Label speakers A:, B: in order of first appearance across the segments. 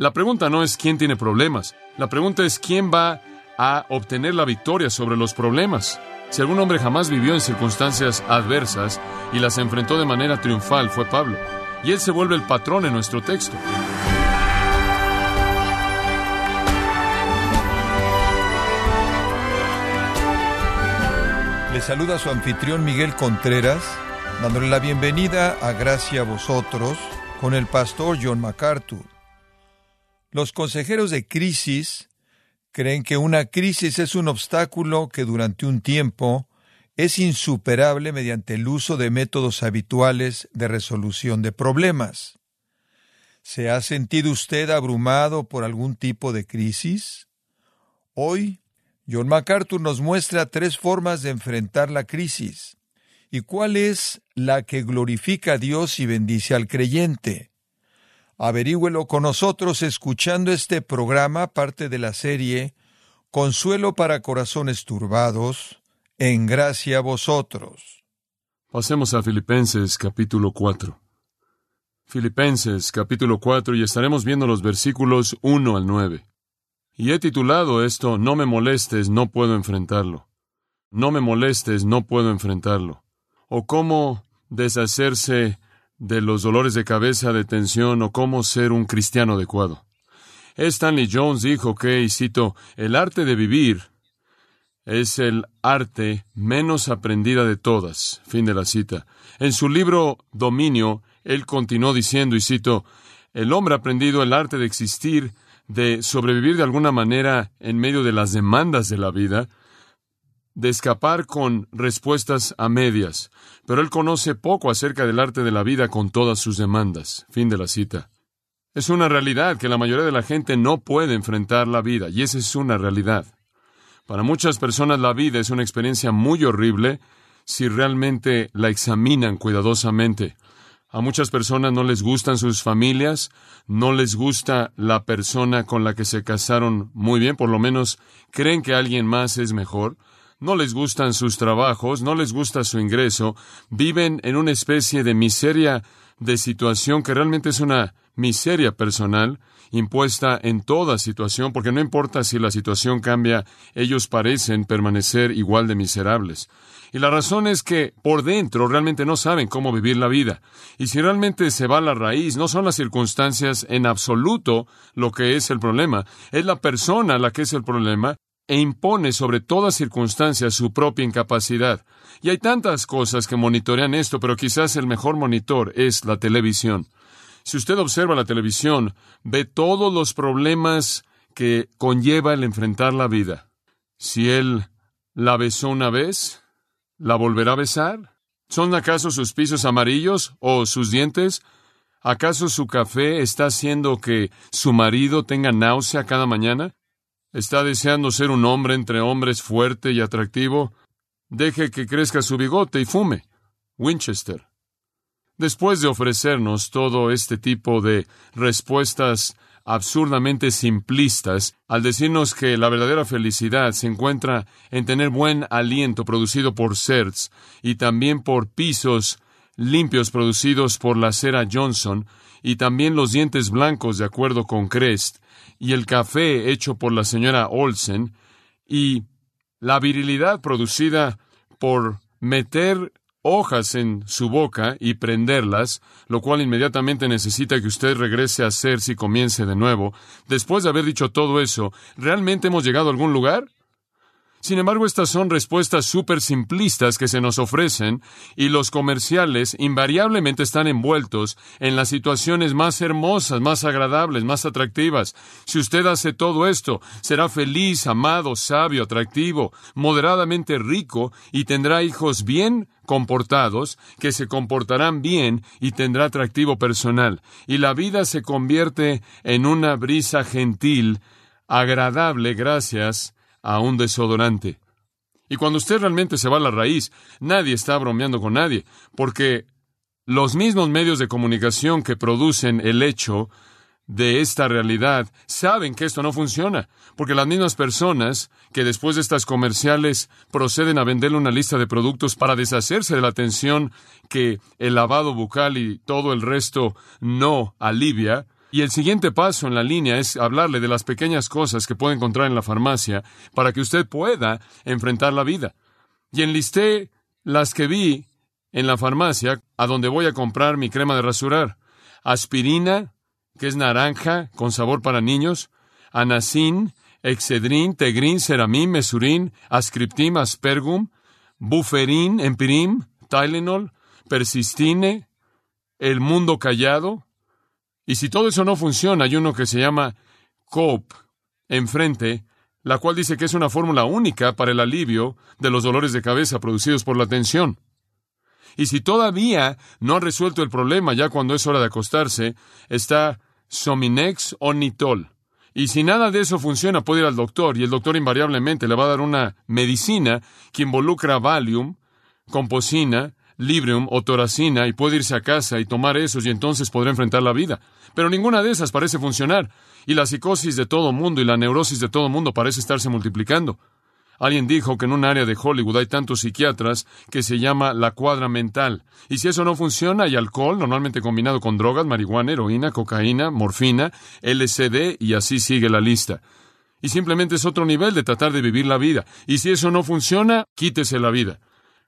A: La pregunta no es quién tiene problemas, la pregunta es quién va a obtener la victoria sobre los problemas. Si algún hombre jamás vivió en circunstancias adversas y las enfrentó de manera triunfal fue Pablo. Y él se vuelve el patrón en nuestro texto.
B: Le saluda su anfitrión Miguel Contreras, dándole la bienvenida a Gracia a vosotros con el pastor John MacArthur. Los consejeros de crisis creen que una crisis es un obstáculo que durante un tiempo es insuperable mediante el uso de métodos habituales de resolución de problemas. ¿Se ha sentido usted abrumado por algún tipo de crisis? Hoy, John MacArthur nos muestra tres formas de enfrentar la crisis. ¿Y cuál es la que glorifica a Dios y bendice al creyente? Averígüelo con nosotros escuchando este programa, parte de la serie Consuelo para Corazones Turbados, en gracia a vosotros.
A: Pasemos a Filipenses capítulo 4. Filipenses capítulo 4 y estaremos viendo los versículos 1 al 9. Y he titulado esto No me molestes, no puedo enfrentarlo. No me molestes, no puedo enfrentarlo. O cómo deshacerse de los dolores de cabeza, de tensión o cómo ser un cristiano adecuado. Stanley Jones dijo que, y cito, el arte de vivir es el arte menos aprendida de todas. Fin de la cita. En su libro Dominio, él continuó diciendo, y cito, el hombre ha aprendido el arte de existir, de sobrevivir de alguna manera en medio de las demandas de la vida, de escapar con respuestas a medias, pero él conoce poco acerca del arte de la vida con todas sus demandas. Fin de la cita. Es una realidad que la mayoría de la gente no puede enfrentar la vida, y esa es una realidad. Para muchas personas la vida es una experiencia muy horrible si realmente la examinan cuidadosamente. A muchas personas no les gustan sus familias, no les gusta la persona con la que se casaron muy bien, por lo menos creen que alguien más es mejor no les gustan sus trabajos, no les gusta su ingreso, viven en una especie de miseria de situación que realmente es una miseria personal impuesta en toda situación, porque no importa si la situación cambia, ellos parecen permanecer igual de miserables. Y la razón es que por dentro realmente no saben cómo vivir la vida. Y si realmente se va a la raíz, no son las circunstancias en absoluto lo que es el problema, es la persona la que es el problema, e impone sobre toda circunstancia su propia incapacidad. Y hay tantas cosas que monitorean esto, pero quizás el mejor monitor es la televisión. Si usted observa la televisión, ve todos los problemas que conlleva el enfrentar la vida. Si él la besó una vez, ¿la volverá a besar? ¿Son acaso sus pisos amarillos o sus dientes? ¿Acaso su café está haciendo que su marido tenga náusea cada mañana? ¿Está deseando ser un hombre entre hombres fuerte y atractivo? Deje que crezca su bigote y fume. Winchester. Después de ofrecernos todo este tipo de respuestas absurdamente simplistas, al decirnos que la verdadera felicidad se encuentra en tener buen aliento producido por CERTS y también por pisos limpios producidos por la cera Johnson y también los dientes blancos de acuerdo con Crest, y el café hecho por la señora Olsen y la virilidad producida por meter hojas en su boca y prenderlas, lo cual inmediatamente necesita que usted regrese a hacer si comience de nuevo. Después de haber dicho todo eso, ¿realmente hemos llegado a algún lugar? Sin embargo, estas son respuestas súper simplistas que se nos ofrecen y los comerciales invariablemente están envueltos en las situaciones más hermosas, más agradables, más atractivas. Si usted hace todo esto, será feliz, amado, sabio, atractivo, moderadamente rico y tendrá hijos bien comportados, que se comportarán bien y tendrá atractivo personal. Y la vida se convierte en una brisa gentil, agradable gracias a un desodorante. Y cuando usted realmente se va a la raíz, nadie está bromeando con nadie, porque los mismos medios de comunicación que producen el hecho de esta realidad saben que esto no funciona, porque las mismas personas que después de estas comerciales proceden a venderle una lista de productos para deshacerse de la tensión que el lavado bucal y todo el resto no alivia, Y el siguiente paso en la línea es hablarle de las pequeñas cosas que puede encontrar en la farmacia para que usted pueda enfrentar la vida. Y enlisté las que vi en la farmacia a donde voy a comprar mi crema de rasurar. Aspirina, que es naranja con sabor para niños, anacin, excedrin, tegrin, ceramín, mesurin, ascriptim, aspergum, buferin, empirim, Tylenol, persistine, el mundo callado. Y si todo eso no funciona, hay uno que se llama COP enfrente, la cual dice que es una fórmula única para el alivio de los dolores de cabeza producidos por la tensión. Y si todavía no ha resuelto el problema ya cuando es hora de acostarse, está Sominex o Nitol. Y si nada de eso funciona, puede ir al doctor y el doctor invariablemente le va a dar una medicina que involucra Valium, composina, Librium o Toracina y puede irse a casa y tomar esos y entonces podrá enfrentar la vida. Pero ninguna de esas parece funcionar y la psicosis de todo mundo y la neurosis de todo mundo parece estarse multiplicando. Alguien dijo que en un área de Hollywood hay tantos psiquiatras que se llama la cuadra mental. Y si eso no funciona, hay alcohol, normalmente combinado con drogas, marihuana, heroína, cocaína, morfina, LCD y así sigue la lista. Y simplemente es otro nivel de tratar de vivir la vida. Y si eso no funciona, quítese la vida.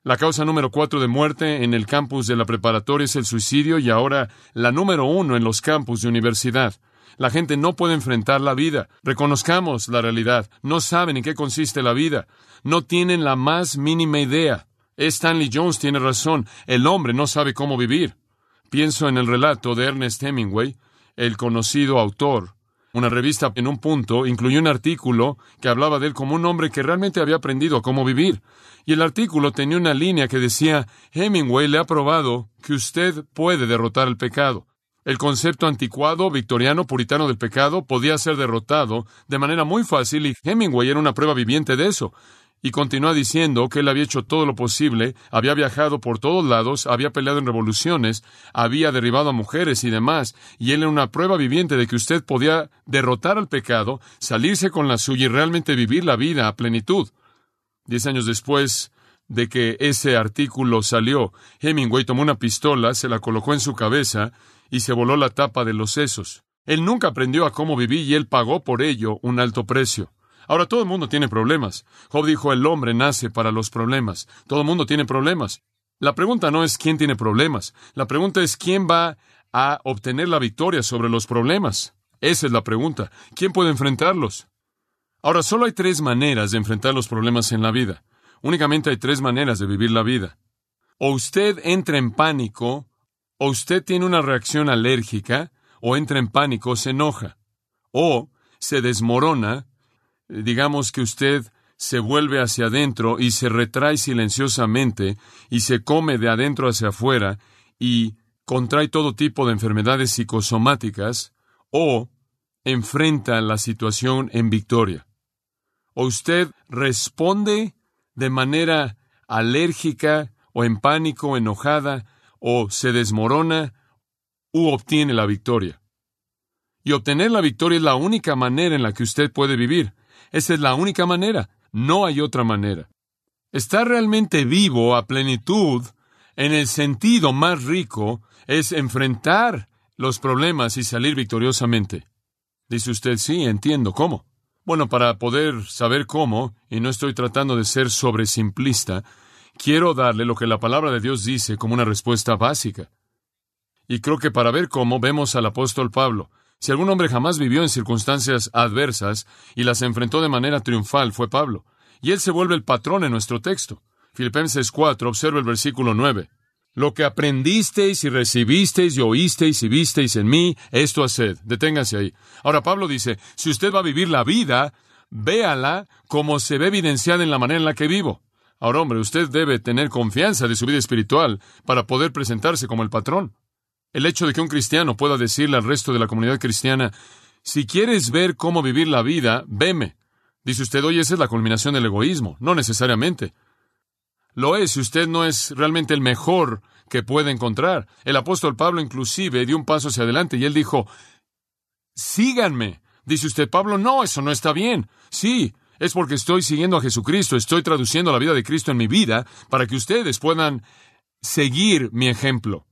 A: La causa número cuatro de muerte en el campus de la preparatoria es el suicidio y ahora la número uno en los campus de universidad. La gente no puede enfrentar la vida. Reconozcamos la realidad. No saben en qué consiste la vida. No tienen la más mínima idea. Stanley Jones tiene razón. El hombre no sabe cómo vivir. Pienso en el relato de Ernest Hemingway, el conocido autor una revista en un punto incluyó un artículo que hablaba de él como un hombre que realmente había aprendido a cómo vivir. Y el artículo tenía una línea que decía, Hemingway le ha probado que usted puede derrotar el pecado. El concepto anticuado, victoriano, puritano del pecado podía ser derrotado de manera muy fácil y Hemingway era una prueba viviente de eso. Y continúa diciendo que él había hecho todo lo posible, había viajado por todos lados, había peleado en revoluciones, había derribado a mujeres y demás, y él era una prueba viviente de que usted podía derrotar al pecado, salirse con la suya y realmente vivir la vida a plenitud. Diez años después de que ese artículo salió, Hemingway tomó una pistola, se la colocó en su cabeza y se voló la tapa de los sesos. Él nunca aprendió a cómo vivir y él pagó por ello un alto precio. Ahora todo el mundo tiene problemas. Job dijo, el hombre nace para los problemas. Todo el mundo tiene problemas. La pregunta no es quién tiene problemas. La pregunta es quién va a obtener la victoria sobre los problemas. Esa es la pregunta. ¿Quién puede enfrentarlos? Ahora, solo hay tres maneras de enfrentar los problemas en la vida. Únicamente hay tres maneras de vivir la vida. O usted entra en pánico, o usted tiene una reacción alérgica, o entra en pánico, se enoja, o se desmorona digamos que usted se vuelve hacia adentro y se retrae silenciosamente y se come de adentro hacia afuera y contrae todo tipo de enfermedades psicosomáticas o enfrenta la situación en victoria. O usted responde de manera alérgica o en pánico, enojada, o se desmorona, u obtiene la victoria. Y obtener la victoria es la única manera en la que usted puede vivir. Esa es la única manera. No hay otra manera. Estar realmente vivo a plenitud, en el sentido más rico, es enfrentar los problemas y salir victoriosamente. Dice usted, sí, entiendo. ¿Cómo? Bueno, para poder saber cómo, y no estoy tratando de ser sobresimplista, quiero darle lo que la palabra de Dios dice como una respuesta básica. Y creo que para ver cómo vemos al apóstol Pablo. Si algún hombre jamás vivió en circunstancias adversas y las enfrentó de manera triunfal, fue Pablo. Y él se vuelve el patrón en nuestro texto. Filipenses 4, observa el versículo 9. Lo que aprendisteis y recibisteis y oísteis y visteis en mí, esto haced. Deténganse ahí. Ahora Pablo dice, si usted va a vivir la vida, véala como se ve evidenciada en la manera en la que vivo. Ahora, hombre, usted debe tener confianza de su vida espiritual para poder presentarse como el patrón. El hecho de que un cristiano pueda decirle al resto de la comunidad cristiana, si quieres ver cómo vivir la vida, veme. Dice usted, oye, esa es la culminación del egoísmo. No necesariamente. Lo es si usted no es realmente el mejor que puede encontrar. El apóstol Pablo inclusive dio un paso hacia adelante y él dijo, síganme. Dice usted, Pablo, no, eso no está bien. Sí, es porque estoy siguiendo a Jesucristo, estoy traduciendo la vida de Cristo en mi vida para que ustedes puedan seguir mi ejemplo.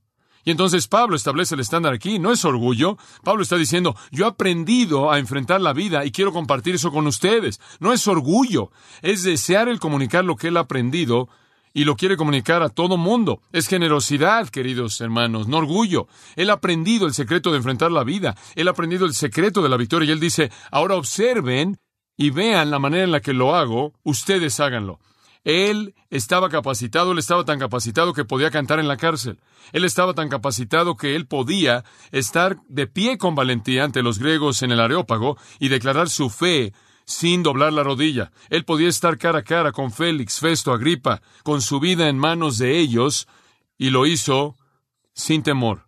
A: Y entonces Pablo establece el estándar aquí, no es orgullo. Pablo está diciendo, yo he aprendido a enfrentar la vida y quiero compartir eso con ustedes. No es orgullo, es desear el comunicar lo que él ha aprendido y lo quiere comunicar a todo mundo. Es generosidad, queridos hermanos, no orgullo. Él ha aprendido el secreto de enfrentar la vida. Él ha aprendido el secreto de la victoria y él dice, ahora observen y vean la manera en la que lo hago, ustedes háganlo. Él estaba capacitado, él estaba tan capacitado que podía cantar en la cárcel. Él estaba tan capacitado que él podía estar de pie con valentía ante los griegos en el Areópago y declarar su fe sin doblar la rodilla. Él podía estar cara a cara con Félix, Festo, Agripa, con su vida en manos de ellos, y lo hizo sin temor.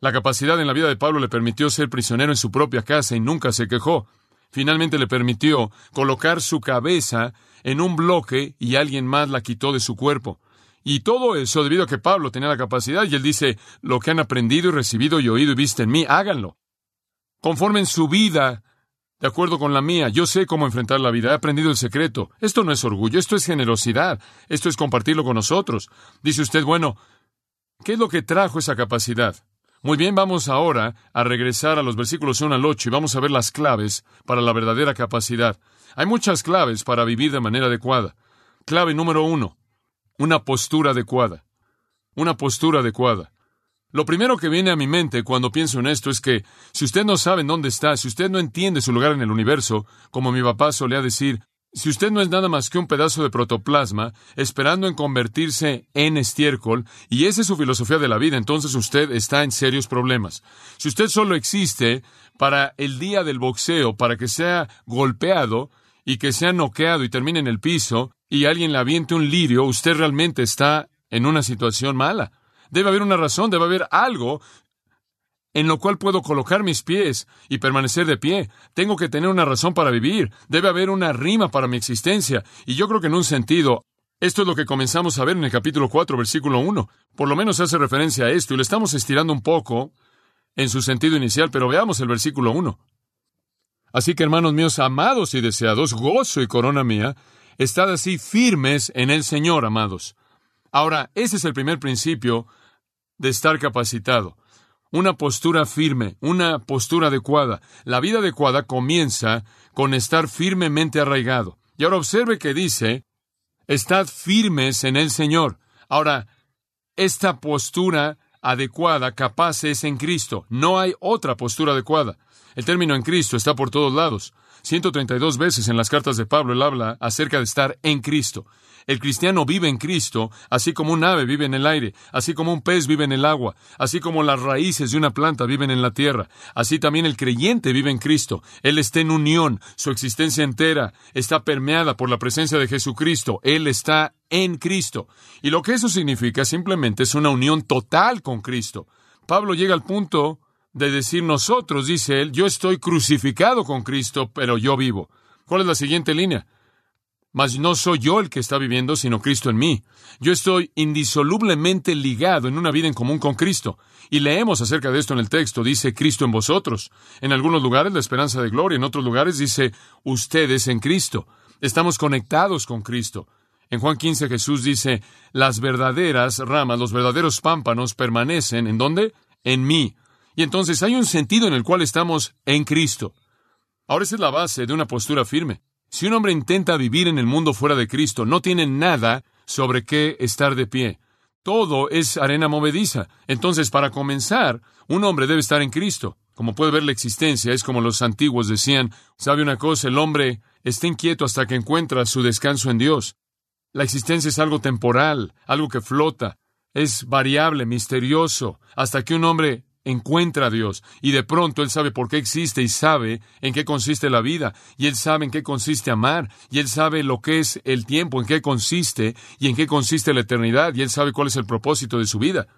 A: La capacidad en la vida de Pablo le permitió ser prisionero en su propia casa y nunca se quejó. Finalmente le permitió colocar su cabeza en un bloque y alguien más la quitó de su cuerpo. Y todo eso debido a que Pablo tenía la capacidad y él dice, lo que han aprendido y recibido y oído y visto en mí, háganlo. Conformen su vida de acuerdo con la mía. Yo sé cómo enfrentar la vida. He aprendido el secreto. Esto no es orgullo, esto es generosidad. Esto es compartirlo con nosotros. Dice usted, bueno, ¿qué es lo que trajo esa capacidad? Muy bien, vamos ahora a regresar a los versículos 1 al 8 y vamos a ver las claves para la verdadera capacidad. Hay muchas claves para vivir de manera adecuada. Clave número uno, una postura adecuada. Una postura adecuada. Lo primero que viene a mi mente cuando pienso en esto es que si usted no sabe dónde está, si usted no entiende su lugar en el universo, como mi papá solía decir, si usted no es nada más que un pedazo de protoplasma esperando en convertirse en estiércol, y esa es su filosofía de la vida, entonces usted está en serios problemas. Si usted solo existe para el día del boxeo, para que sea golpeado y que sea noqueado y termine en el piso, y alguien le aviente un lirio, usted realmente está en una situación mala. Debe haber una razón, debe haber algo en lo cual puedo colocar mis pies y permanecer de pie. Tengo que tener una razón para vivir. Debe haber una rima para mi existencia. Y yo creo que en un sentido, esto es lo que comenzamos a ver en el capítulo 4, versículo 1. Por lo menos hace referencia a esto y lo estamos estirando un poco en su sentido inicial, pero veamos el versículo 1. Así que, hermanos míos, amados y deseados, gozo y corona mía, estad así firmes en el Señor, amados. Ahora, ese es el primer principio de estar capacitado. Una postura firme, una postura adecuada. La vida adecuada comienza con estar firmemente arraigado. Y ahora observe que dice, estad firmes en el Señor. Ahora, esta postura adecuada, capaz, es en Cristo. No hay otra postura adecuada. El término en Cristo está por todos lados. 132 veces en las cartas de Pablo él habla acerca de estar en Cristo. El cristiano vive en Cristo, así como un ave vive en el aire, así como un pez vive en el agua, así como las raíces de una planta viven en la tierra. Así también el creyente vive en Cristo. Él está en unión, su existencia entera está permeada por la presencia de Jesucristo. Él está en Cristo. Y lo que eso significa simplemente es una unión total con Cristo. Pablo llega al punto de decir nosotros, dice él, yo estoy crucificado con Cristo, pero yo vivo. ¿Cuál es la siguiente línea? Mas no soy yo el que está viviendo, sino Cristo en mí. Yo estoy indisolublemente ligado en una vida en común con Cristo. Y leemos acerca de esto en el texto. Dice Cristo en vosotros. En algunos lugares la esperanza de gloria, en otros lugares dice ustedes en Cristo. Estamos conectados con Cristo. En Juan 15 Jesús dice, las verdaderas ramas, los verdaderos pámpanos permanecen, ¿en dónde? En mí. Y entonces hay un sentido en el cual estamos en Cristo. Ahora esa es la base de una postura firme. Si un hombre intenta vivir en el mundo fuera de Cristo, no tiene nada sobre qué estar de pie. Todo es arena movediza. Entonces, para comenzar, un hombre debe estar en Cristo. Como puede ver la existencia, es como los antiguos decían, sabe una cosa, el hombre está inquieto hasta que encuentra su descanso en Dios. La existencia es algo temporal, algo que flota, es variable, misterioso, hasta que un hombre encuentra a Dios y de pronto Él sabe por qué existe y sabe en qué consiste la vida y Él sabe en qué consiste amar y Él sabe lo que es el tiempo, en qué consiste y en qué consiste la eternidad y Él sabe cuál es el propósito de su vida.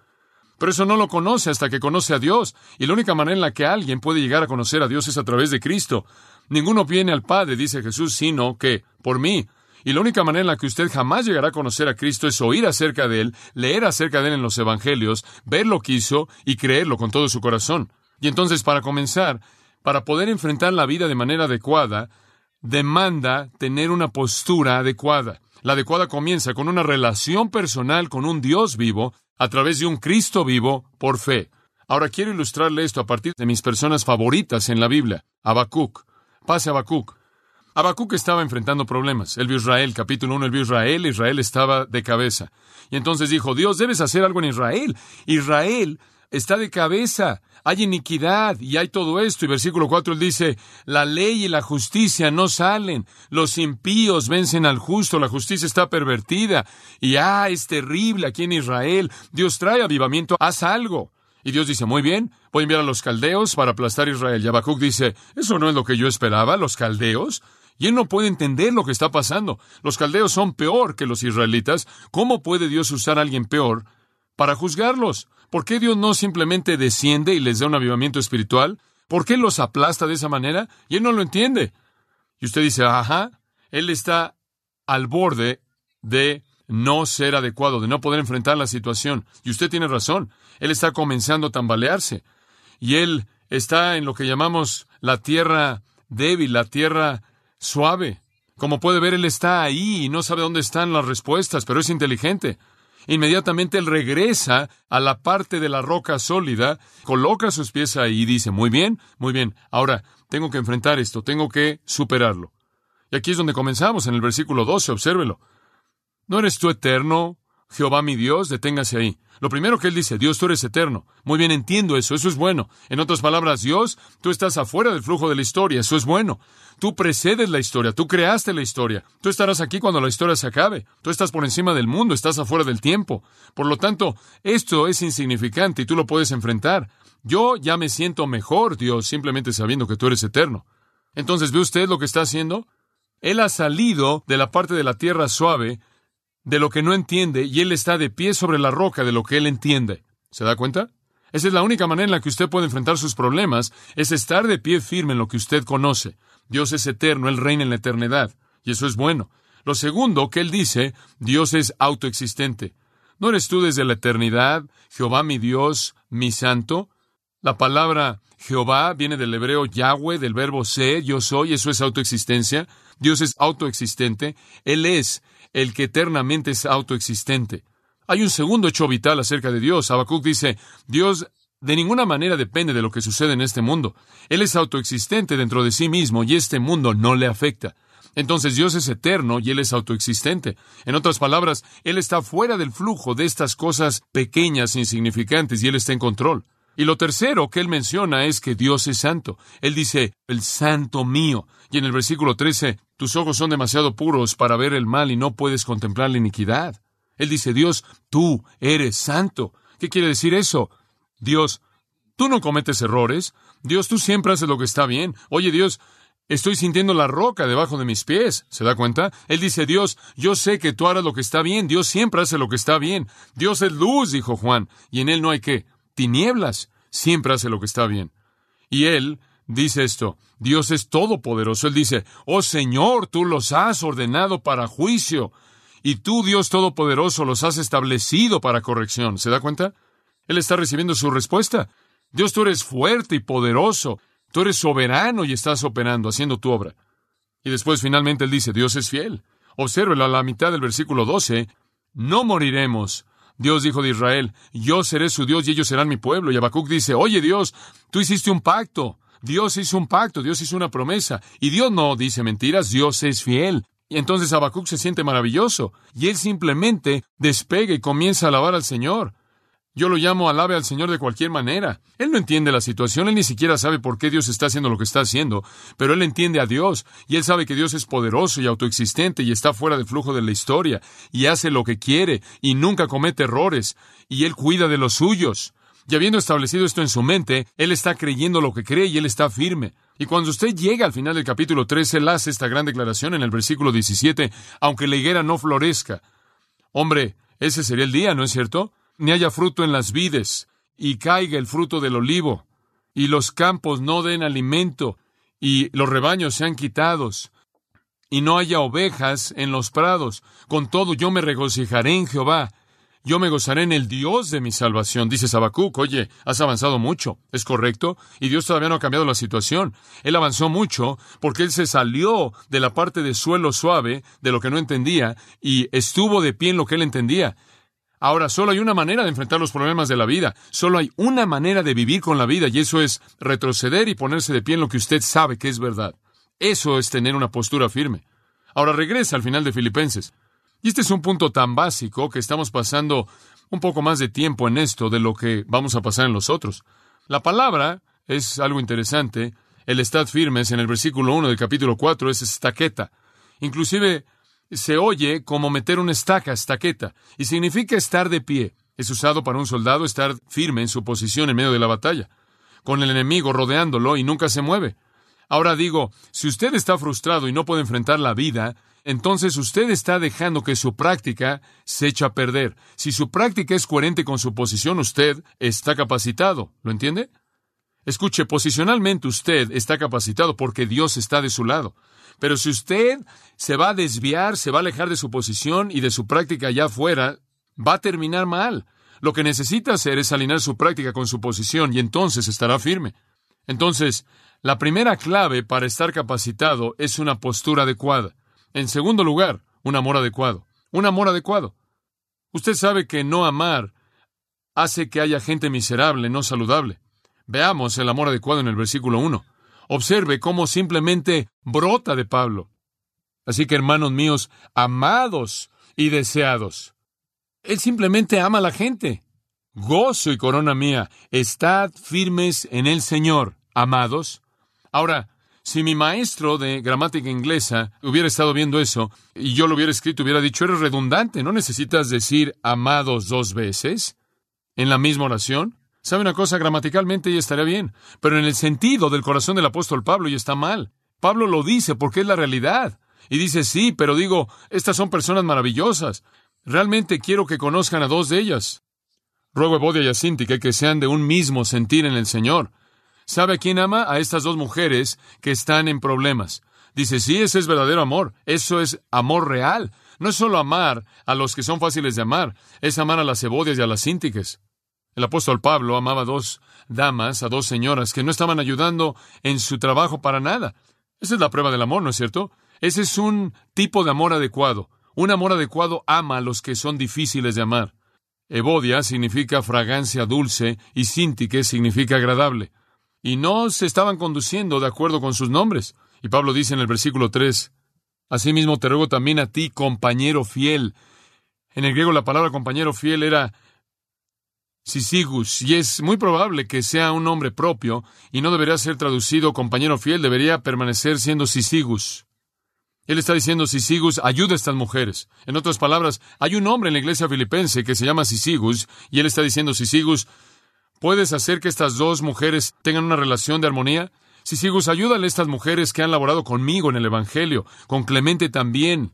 A: Pero eso no lo conoce hasta que conoce a Dios y la única manera en la que alguien puede llegar a conocer a Dios es a través de Cristo. Ninguno viene al Padre, dice Jesús, sino que por mí. Y la única manera en la que usted jamás llegará a conocer a Cristo es oír acerca de Él, leer acerca de Él en los Evangelios, ver lo que hizo y creerlo con todo su corazón. Y entonces, para comenzar, para poder enfrentar la vida de manera adecuada, demanda tener una postura adecuada. La adecuada comienza con una relación personal con un Dios vivo, a través de un Cristo vivo por fe. Ahora quiero ilustrarle esto a partir de mis personas favoritas en la Biblia. Habacuc. Pase Habacuc. Habacuc estaba enfrentando problemas. Vio Israel, capítulo 1, él vio Israel, Israel estaba de cabeza. Y entonces dijo, Dios, debes hacer algo en Israel. Israel está de cabeza, hay iniquidad y hay todo esto. Y versículo 4 él dice, la ley y la justicia no salen, los impíos vencen al justo, la justicia está pervertida. Y ah, es terrible aquí en Israel. Dios trae avivamiento, haz algo. Y Dios dice, muy bien, voy a enviar a los caldeos para aplastar a Israel. Y Habacuc dice, eso no es lo que yo esperaba, los caldeos. Y él no puede entender lo que está pasando. Los caldeos son peor que los israelitas. ¿Cómo puede Dios usar a alguien peor para juzgarlos? ¿Por qué Dios no simplemente desciende y les da un avivamiento espiritual? ¿Por qué los aplasta de esa manera? Y él no lo entiende. Y usted dice, ajá, él está al borde de no ser adecuado, de no poder enfrentar la situación. Y usted tiene razón. Él está comenzando a tambalearse. Y él está en lo que llamamos la tierra débil, la tierra suave. Como puede ver, él está ahí y no sabe dónde están las respuestas, pero es inteligente. Inmediatamente él regresa a la parte de la roca sólida, coloca sus pies ahí y dice, muy bien, muy bien, ahora tengo que enfrentar esto, tengo que superarlo. Y aquí es donde comenzamos, en el versículo 12, obsérvelo. ¿No eres tú eterno, Jehová mi Dios? Deténgase ahí. Lo primero que él dice, Dios, tú eres eterno. Muy bien, entiendo eso, eso es bueno. En otras palabras, Dios, tú estás afuera del flujo de la historia, eso es bueno. Tú precedes la historia, tú creaste la historia. Tú estarás aquí cuando la historia se acabe. Tú estás por encima del mundo, estás afuera del tiempo. Por lo tanto, esto es insignificante y tú lo puedes enfrentar. Yo ya me siento mejor, Dios, simplemente sabiendo que tú eres eterno. Entonces, ¿ve usted lo que está haciendo? Él ha salido de la parte de la tierra suave de lo que no entiende y él está de pie sobre la roca de lo que él entiende. ¿Se da cuenta? Esa es la única manera en la que usted puede enfrentar sus problemas, es estar de pie firme en lo que usted conoce. Dios es eterno, Él reina en la eternidad, y eso es bueno. Lo segundo que Él dice, Dios es autoexistente. ¿No eres tú desde la eternidad, Jehová mi Dios, mi santo? La palabra Jehová viene del hebreo Yahweh, del verbo ser, yo soy, eso es autoexistencia. Dios es autoexistente. Él es el que eternamente es autoexistente. Hay un segundo hecho vital acerca de Dios. Habacuc dice, Dios de ninguna manera depende de lo que sucede en este mundo. Él es autoexistente dentro de sí mismo y este mundo no le afecta. Entonces Dios es eterno y Él es autoexistente. En otras palabras, Él está fuera del flujo de estas cosas pequeñas insignificantes y Él está en control. Y lo tercero que Él menciona es que Dios es santo. Él dice, el santo mío. Y en el versículo 13, tus ojos son demasiado puros para ver el mal y no puedes contemplar la iniquidad. Él dice, Dios, tú eres santo. ¿Qué quiere decir eso? Dios, tú no cometes errores. Dios, tú siempre haces lo que está bien. Oye, Dios, estoy sintiendo la roca debajo de mis pies. ¿Se da cuenta? Él dice, Dios, yo sé que tú harás lo que está bien. Dios siempre hace lo que está bien. Dios es luz, dijo Juan, y en él no hay qué. Tinieblas. Siempre hace lo que está bien. Y él dice esto, Dios es todopoderoso. Él dice, oh Señor, tú los has ordenado para juicio, y tú, Dios todopoderoso, los has establecido para corrección. ¿Se da cuenta? Él está recibiendo su respuesta. Dios, tú eres fuerte y poderoso, tú eres soberano y estás operando, haciendo tu obra. Y después finalmente él dice, Dios es fiel. Obsérvelo a la mitad del versículo 12, no moriremos. Dios dijo de Israel, yo seré su Dios y ellos serán mi pueblo. Y Habacuc dice, oye Dios, tú hiciste un pacto. Dios hizo un pacto, Dios hizo una promesa. Y Dios no dice mentiras, Dios es fiel. Y entonces Habacuc se siente maravilloso. Y él simplemente despega y comienza a alabar al Señor. Yo lo llamo alabe al Señor de cualquier manera. Él no entiende la situación, él ni siquiera sabe por qué Dios está haciendo lo que está haciendo, pero él entiende a Dios y él sabe que Dios es poderoso y autoexistente y está fuera del flujo de la historia y hace lo que quiere y nunca comete errores y él cuida de los suyos. Y habiendo establecido esto en su mente, él está creyendo lo que cree y él está firme. Y cuando usted llega al final del capítulo 13, él hace esta gran declaración en el versículo 17, aunque la higuera no florezca. Hombre, ese sería el día, ¿no es cierto? Ni haya fruto en las vides, y caiga el fruto del olivo, y los campos no den alimento, y los rebaños sean quitados, y no haya ovejas en los prados. Con todo yo me regocijaré en Jehová, yo me gozaré en el Dios de mi salvación, dice Sabacuc. Oye, has avanzado mucho, ¿es correcto? Y Dios todavía no ha cambiado la situación. Él avanzó mucho porque él se salió de la parte de suelo suave, de lo que no entendía, y estuvo de pie en lo que él entendía. Ahora, solo hay una manera de enfrentar los problemas de la vida, solo hay una manera de vivir con la vida, y eso es retroceder y ponerse de pie en lo que usted sabe que es verdad. Eso es tener una postura firme. Ahora regresa al final de Filipenses. Y este es un punto tan básico que estamos pasando un poco más de tiempo en esto de lo que vamos a pasar en los otros. La palabra es algo interesante. El estad firmes en el versículo 1 del capítulo 4 es estaqueta. Inclusive se oye como meter una estaca, estaqueta, y significa estar de pie. Es usado para un soldado estar firme en su posición en medio de la batalla, con el enemigo rodeándolo y nunca se mueve. Ahora digo, si usted está frustrado y no puede enfrentar la vida, entonces usted está dejando que su práctica se eche a perder. Si su práctica es coherente con su posición, usted está capacitado. ¿Lo entiende? Escuche, posicionalmente usted está capacitado porque Dios está de su lado. Pero si usted se va a desviar, se va a alejar de su posición y de su práctica allá afuera, va a terminar mal. Lo que necesita hacer es alinear su práctica con su posición y entonces estará firme. Entonces, la primera clave para estar capacitado es una postura adecuada. En segundo lugar, un amor adecuado. Un amor adecuado. Usted sabe que no amar hace que haya gente miserable, no saludable. Veamos el amor adecuado en el versículo 1. Observe cómo simplemente brota de Pablo. Así que, hermanos míos, amados y deseados, Él simplemente ama a la gente. Gozo y corona mía, estad firmes en el Señor, amados. Ahora, si mi maestro de gramática inglesa hubiera estado viendo eso y yo lo hubiera escrito, hubiera dicho, eres redundante, ¿no necesitas decir amados dos veces en la misma oración? ¿Sabe una cosa? Gramaticalmente ya estaría bien, pero en el sentido del corazón del apóstol Pablo ya está mal. Pablo lo dice porque es la realidad. Y dice, sí, pero digo, estas son personas maravillosas. Realmente quiero que conozcan a dos de ellas. Ruego a Bodia y a Sintique que sean de un mismo sentir en el Señor. ¿Sabe a quién ama? A estas dos mujeres que están en problemas. Dice, sí, ese es verdadero amor. Eso es amor real. No es solo amar a los que son fáciles de amar, es amar a las Ebodias y a las Síntiques. El apóstol Pablo amaba a dos damas, a dos señoras que no estaban ayudando en su trabajo para nada. Esa es la prueba del amor, ¿no es cierto? Ese es un tipo de amor adecuado. Un amor adecuado ama a los que son difíciles de amar. Evodia significa fragancia dulce y Sintique significa agradable. Y no se estaban conduciendo de acuerdo con sus nombres. Y Pablo dice en el versículo 3, Asimismo te ruego también a ti, compañero fiel. En el griego la palabra compañero fiel era Sisigus, y es muy probable que sea un nombre propio, y no debería ser traducido compañero fiel, debería permanecer siendo Sisigus. Él está diciendo, Sisigus, ayuda a estas mujeres. En otras palabras, hay un hombre en la iglesia filipense que se llama Sisigus, y él está diciendo, Sisigus, ¿puedes hacer que estas dos mujeres tengan una relación de armonía? Sisigus, ayúdale a estas mujeres que han laborado conmigo en el Evangelio, con Clemente también,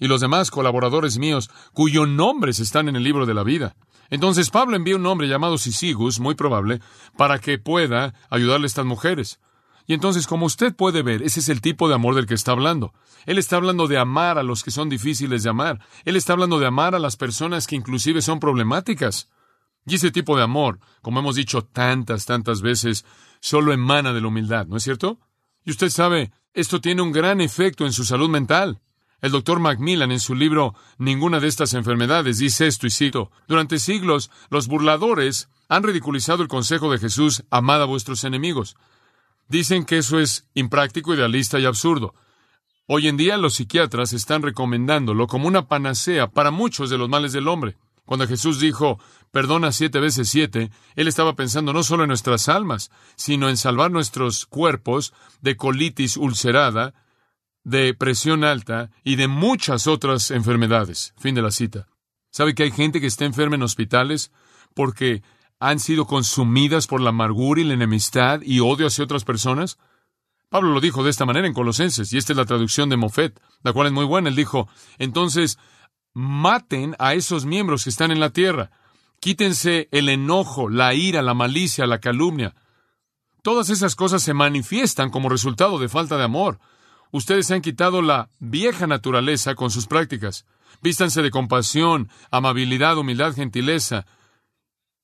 A: y los demás colaboradores míos, cuyos nombres están en el libro de la vida. Entonces Pablo envía un hombre llamado Sisigus, muy probable, para que pueda ayudarle a estas mujeres. Y entonces, como usted puede ver, ese es el tipo de amor del que está hablando. Él está hablando de amar a los que son difíciles de amar. Él está hablando de amar a las personas que inclusive son problemáticas. Y ese tipo de amor, como hemos dicho tantas, tantas veces, solo emana de la humildad, ¿no es cierto? Y usted sabe, esto tiene un gran efecto en su salud mental. El doctor Macmillan en su libro Ninguna de estas enfermedades dice esto y cito, Durante siglos los burladores han ridiculizado el consejo de Jesús, amad a vuestros enemigos. Dicen que eso es impráctico, idealista y absurdo. Hoy en día los psiquiatras están recomendándolo como una panacea para muchos de los males del hombre. Cuando Jesús dijo, perdona siete veces siete, Él estaba pensando no solo en nuestras almas, sino en salvar nuestros cuerpos de colitis ulcerada, de presión alta y de muchas otras enfermedades. Fin de la cita. ¿Sabe que hay gente que está enferma en hospitales porque han sido consumidas por la amargura y la enemistad y odio hacia otras personas? Pablo lo dijo de esta manera en Colosenses, y esta es la traducción de Mofet, la cual es muy buena. Él dijo, entonces, maten a esos miembros que están en la tierra. Quítense el enojo, la ira, la malicia, la calumnia. Todas esas cosas se manifiestan como resultado de falta de amor. Ustedes han quitado la vieja naturaleza con sus prácticas. Vístanse de compasión, amabilidad, humildad, gentileza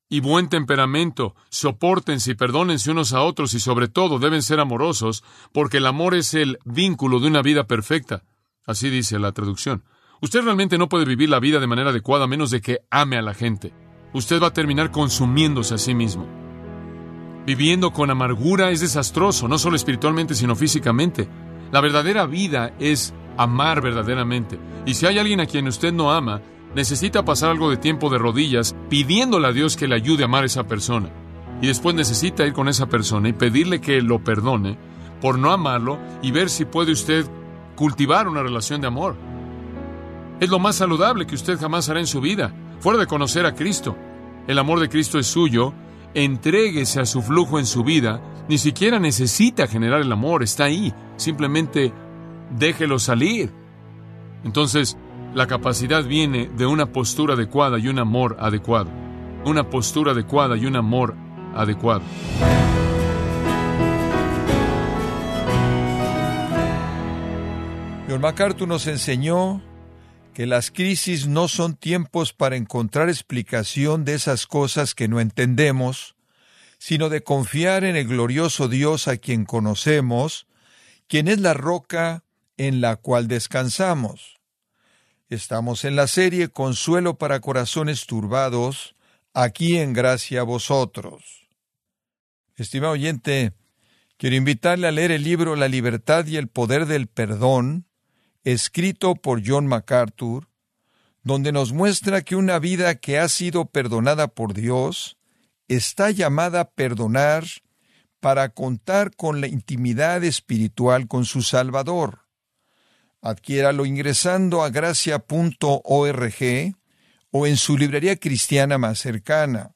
A: y buen temperamento. Sopórtense y perdónense unos a otros y sobre todo deben ser amorosos porque el amor es el vínculo de una vida perfecta. Así dice la traducción. Usted realmente no puede vivir la vida de manera adecuada a menos de que ame a la gente. Usted va a terminar consumiéndose a sí mismo. Viviendo con amargura es desastroso, no solo espiritualmente, sino físicamente. La verdadera vida es amar verdaderamente. Y si hay alguien a quien usted no ama, necesita pasar algo de tiempo de rodillas pidiéndole a Dios que le ayude a amar a esa persona. Y después necesita ir con esa persona y pedirle que lo perdone por no amarlo y ver si puede usted cultivar una relación de amor. Es lo más saludable que usted jamás hará en su vida, fuera de conocer a Cristo. El amor de Cristo es suyo, entréguese a su flujo en su vida, ni siquiera necesita generar el amor, está ahí, simplemente déjelo salir. Entonces, la capacidad viene de una postura adecuada y un amor adecuado. Una postura adecuada y un amor adecuado.
B: John MacArthur nos enseñó que las crisis no son tiempos para encontrar explicación de esas cosas que no entendemos, sino de confiar en el glorioso Dios a quien conocemos, quien es la roca en la cual descansamos. Estamos en la serie Consuelo para Corazones Turbados, aquí en Gracia a Vosotros. Estimado oyente, quiero invitarle a leer el libro La libertad y el poder del perdón, escrito por John MacArthur, donde nos muestra que una vida que ha sido perdonada por Dios está llamada a perdonar para contar con la intimidad espiritual con su Salvador. Adquiéralo ingresando a gracia.org o en su librería cristiana más cercana.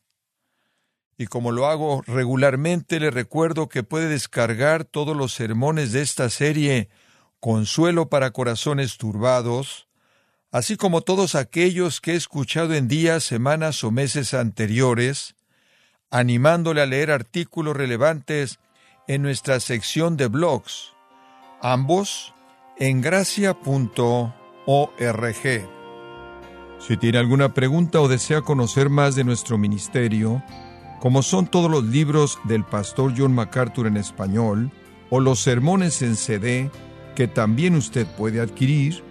B: Y como lo hago regularmente, le recuerdo que puede descargar todos los sermones de esta serie Consuelo para Corazones Turbados, así como todos aquellos que he escuchado en días, semanas o meses anteriores, animándole a leer artículos relevantes en nuestra sección de blogs, ambos en gracia.org. Si tiene alguna pregunta o desea conocer más de nuestro ministerio, como son todos los libros del pastor John MacArthur en español, o los sermones en CD que también usted puede adquirir,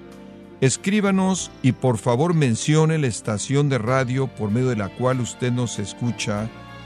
B: escríbanos y por favor mencione la estación de radio por medio de la cual usted nos escucha